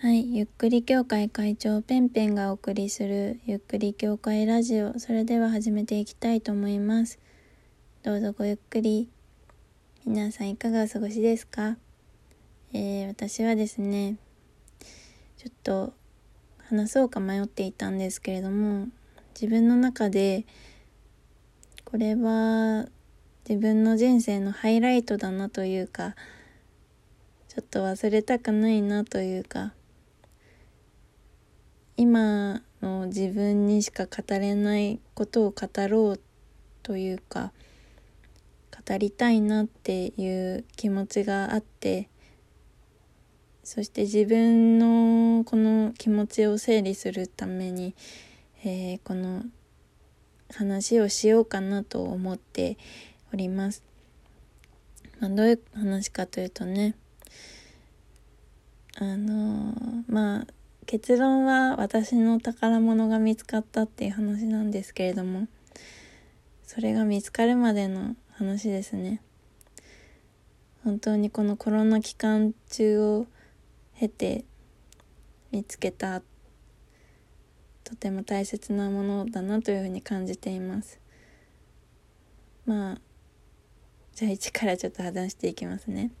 はい、ゆっくり協会会長ペンペンがお送りするゆっくり協会ラジオ、それでは始めていきたいと思います。どうぞごゆっくり。皆さんいかがお過ごしですか？えー、私はですね、ちょっと話そうか迷っていたんですけれども、自分の中でこれは自分の人生のハイライトだなというか、ちょっと忘れたくないなというか、今の自分にしか語れないことを語ろうというか語りたいなっていう気持ちがあってそして自分のこの気持ちを整理するために、えー、この話をしようかなと思っております。まあ、どういう話かというとねあの、まあ結論は私の宝物が見つかったっていう話なんですけれどもそれが見つかるまでの話ですね。本当にこのコロナ期間中を経て見つけたとても大切なものだなというふうに感じています。まあじゃあ一からちょっと話していきますね、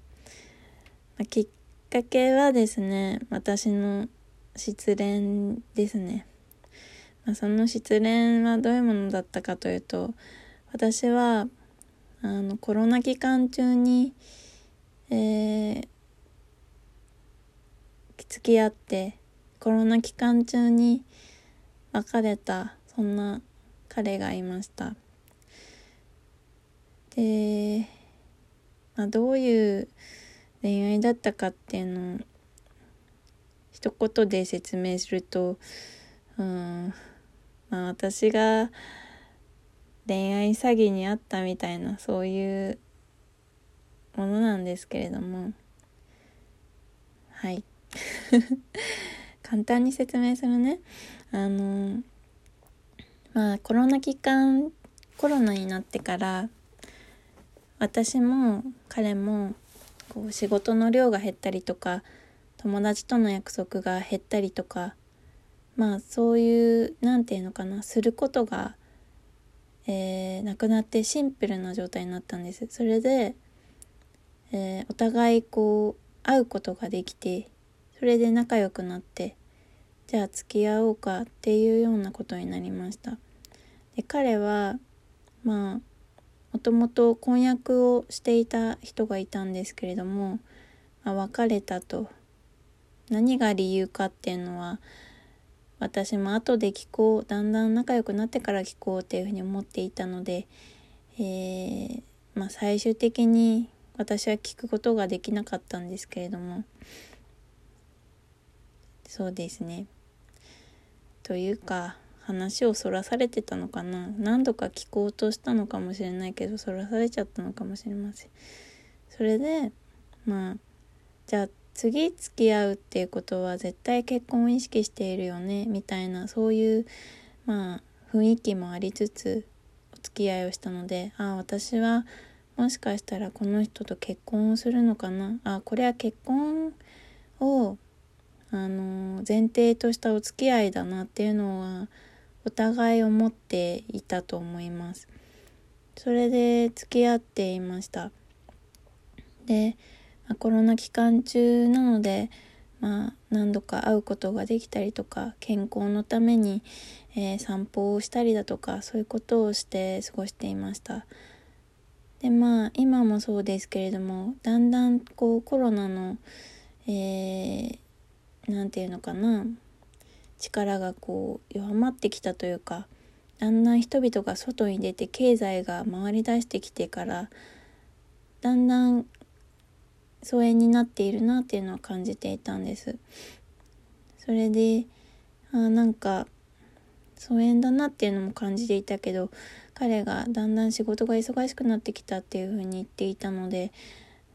まあ、きっかけはですね私の失恋ですね。まあ、その失恋はどういうものだったかというと私はあのコロナ期間中に、えー、付き合ってコロナ期間中に別れたそんな彼がいましたで、まあ、どういう恋愛だったかっていうのを一言で説明すると、うん、まあ私が恋愛詐欺にあったみたいなそういうものなんですけれども。はい。簡単に説明するね。あのまあコロナ期間コロナになってから私も彼もこう仕事の量が減ったりとか友達との約束が減ったりとかまあそういう何て言うのかなすることが、えー、なくなってシンプルな状態になったんです。それで、えー、お互いこう会うことができてそれで仲良くなってじゃあ付き合おうかっていうようなことになりました。で彼はまあもともと婚約をしていた人がいたんですけれども、まあ、別れたと。何が理由かっていうのは私も後で聞こうだんだん仲良くなってから聞こうっていうふうに思っていたので、えー、まあ、最終的に私は聞くことができなかったんですけれどもそうですね。というか話をそらされてたのかな。何度か聞こうとしたのかもしれないけどそらされちゃったのかもしれません。それでまあじゃあ次付き合うっていうことは絶対結婚を意識しているよねみたいなそういうまあ雰囲気もありつつお付き合いをしたのでああ私はもしかしたらこの人と結婚をするのかなあこれは結婚をあの前提としたお付き合いだなっていうのはお互い思っていたと思います。それで付き合っていました。でまあ、コロナ期間中なので、まあ、何度か会うことができたりとか健康のために、えー、散歩をしたりだとかそういうことをして過ごしていました。でまあ今もそうですけれどもだんだんこうコロナの何、えー、て言うのかな力がこう弱まってきたというかだんだん人々が外に出て経済が回りだしてきてからだんだん疎遠になっているなっていうのは感じていたんです。それであなんか疎遠だなっていうのも感じていたけど彼がだんだん仕事が忙しくなってきたっていうふうに言っていたので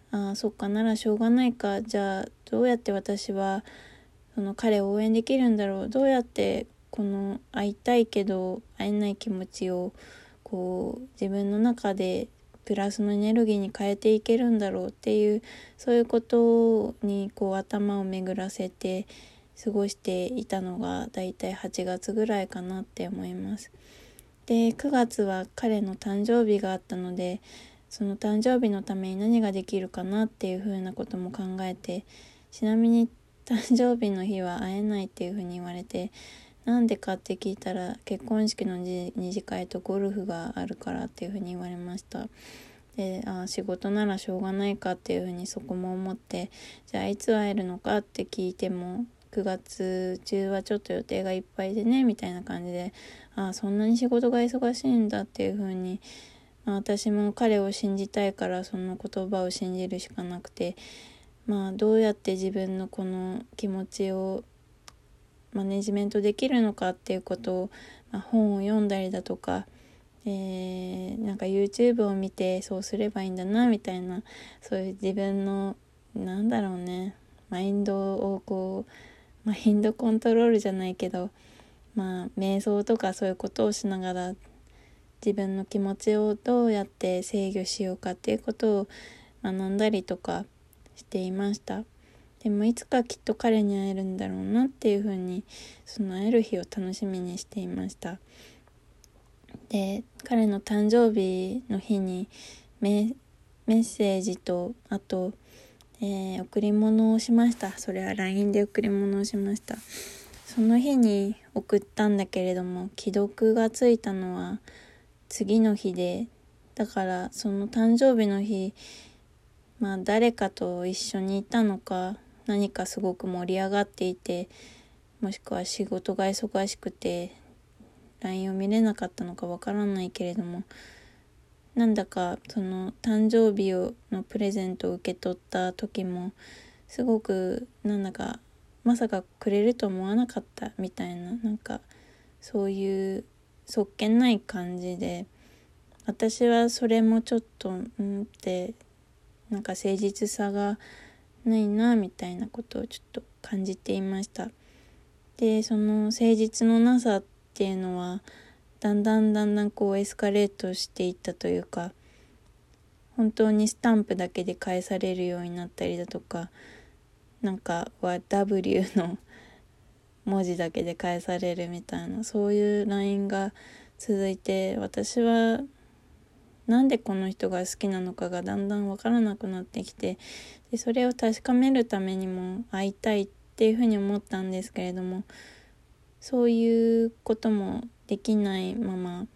ああそっかならしょうがないか。じゃあどうやって私はその彼を応援できるんだろう。どうやってこの会いたいけど会えない気持ちをこう自分の中でプラスのエネルギーに変えていけるんだろうっていうそういうことにこう頭を巡らせて過ごしていたのがだいたい8月ぐらいかなって思います。で9月は彼の誕生日があったのでその誕生日のために何ができるかなっていうふうなことも考えてちなみに誕生日の日は会えないっていうふうに言われてなんでかって聞いたら結婚式の二次会とゴルフがあるからっていうふうに言われました。であ仕事ならしょうがないかっていうふうにそこも思ってじゃあいつ会えるのかって聞いても9月中はちょっと予定がいっぱいでねみたいな感じであそんなに仕事が忙しいんだっていうふうに、まあ、私も彼を信じたいからその言葉を信じるしかなくてまあどうやって自分のこの気持ちをマネジメントできるのかっていうことを、まあ、本を読んだりだとか、えー、なんか YouTube を見てそうすればいいんだなみたいなそういう自分のなんだろうねマインドをこうマインドコントロールじゃないけどまあ瞑想とかそういうことをしながら自分の気持ちをどうやって制御しようかっていうことを学んだりとかしていました。でもいつかきっと彼に会えるんだろうなっていうふうにその会える日を楽しみにしていました。で彼の誕生日の日にメッセージとあと、えー、贈り物をしました。それは LINE で贈り物をしました。その日に送ったんだけれども既読がついたのは次の日でだからその誕生日の日まあ誰かと一緒にいたのか何かすごく盛り上がっていてもしくは仕事が忙しくて LINE を見れなかったのかわからないけれどもなんだかその誕生日をのプレゼントを受け取った時もすごくなんだかまさかくれると思わなかったみたいななんかそういうそっけない感じで私はそれもちょっとうんってなんか誠実さがないなみたいなことをちょっと感じていました。でその誠実のなさっていうのはだんだんだんだんこうエスカレートしていったというか本当にスタンプだけで返されるようになったりだとかなんかは W の 文字だけで返されるみたいなそういう LINE が続いて私はなんでこの人が好きなのかがだんだん分からなくなってきてでそれを確かめるためにも会いたいっていうふうに思ったんですけれどもそういうこともできないまま、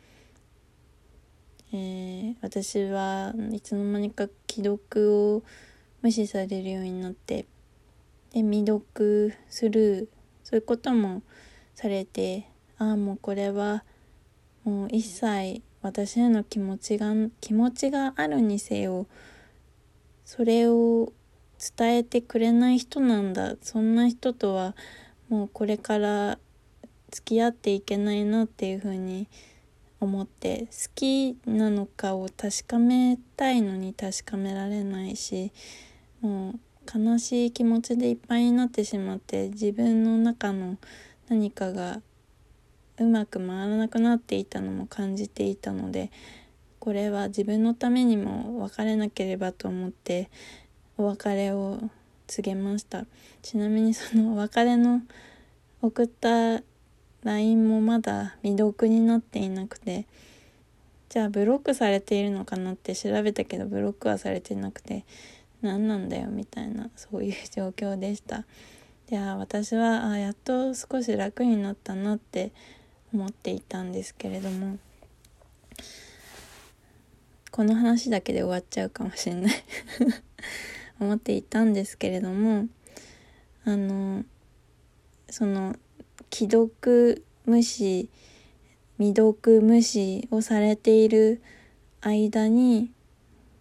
えー、私はいつの間にか既読を無視されるようになってで未読スルーそういうこともされてああもうこれはもう一切私への気持ちが気持ちがあるにせよそれを伝えてくれない人なんだ。そんな人とはもうこれから付き合っていけないなっていうふうに思って好きなのかを確かめたいのに確かめられないしもう悲しい気持ちでいっぱいになってしまって自分の中の何かがうまく回らなくなっていたのも感じていたのでこれは自分のためにも別れなければと思ってお別れを告げました。ちなみにその お別れの送った LINE もまだ未読になっていなくてじゃあブロックされているのかなって調べたけどブロックはされてなくて何なんだよみたいなそういう状況でした。では私はあやっと少し楽になったなって思っていたんですけれどもこの話だけで終わっちゃうかもしれない 思っていたんですけれどもあのその既読無視未読無視をされている間に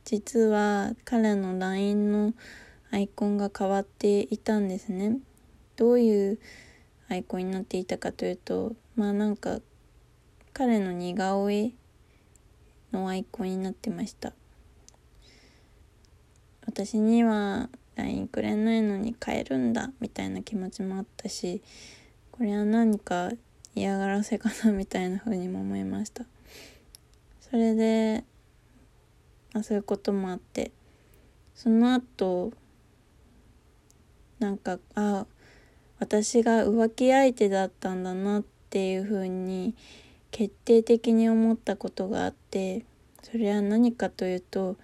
実は彼の LINE のアイコンが変わっていたんですね。どういうアイコンになっていたかというとまあなんか彼の似顔絵のアイコンになってました。私には LINE くれないのに変えるんだみたいな気持ちもあったしこれは何か嫌がらせかなみたいな風にも思いました。それでまあ、そういうこともあってその後なんかあ私が浮気相手だったんだなってていうふうに決定的に思ったことがあってそれは何かというと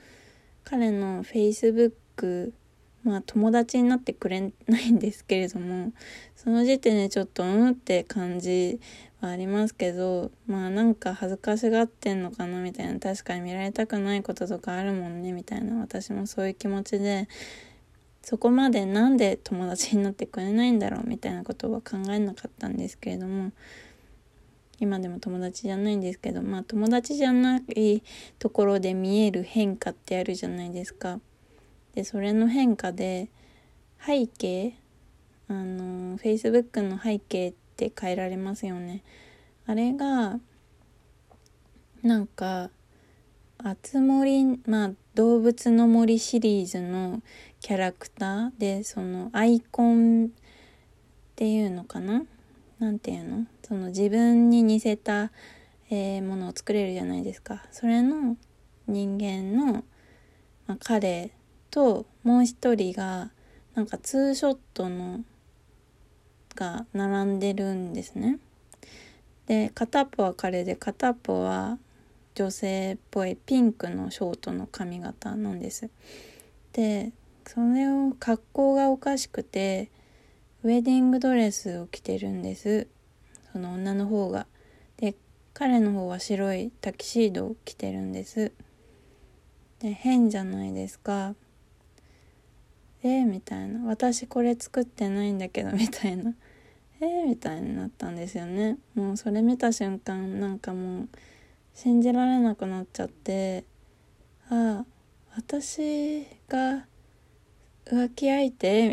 彼の Facebook まあ友達になってくれないんですけれどもその時点でちょっとうんって感じはありますけどまあなんか恥ずかしがってんのかなみたいな確かに見られたくないこととかあるもんねみたいな私もそういう気持ちでそこまでなんで友達になってくれないんだろうみたいなことは考えなかったんですけれども今でも友達じゃないんですけどまあ友達じゃないところで見える変化ってあるじゃないですか。でそれの変化で背景あの Facebook の背景って変えられますよね。あれがなんかあつ森まあ動物の森シリーズのキャラクターでそのアイコンっていうのかな？なんていうの？その自分に似せた、えー、ものを作れるじゃないですか。それの人間の、まあ、彼ともう一人がなんかツーショットのが並んでるんですね。で片っぽは彼で片っぽは女性っぽいピンクのショートの髪型なんです。でそれを格好がおかしくてウェディングドレスを着てるんです。その女の方が。で彼の方は白いタキシードを着てるんです。で変じゃないですか。えー、みたいな。私これ作ってないんだけどみたいな。えー、みたいになったんですよね。もうそれ見た瞬間なんかもう信じられなくなっちゃってああ私が浮気相手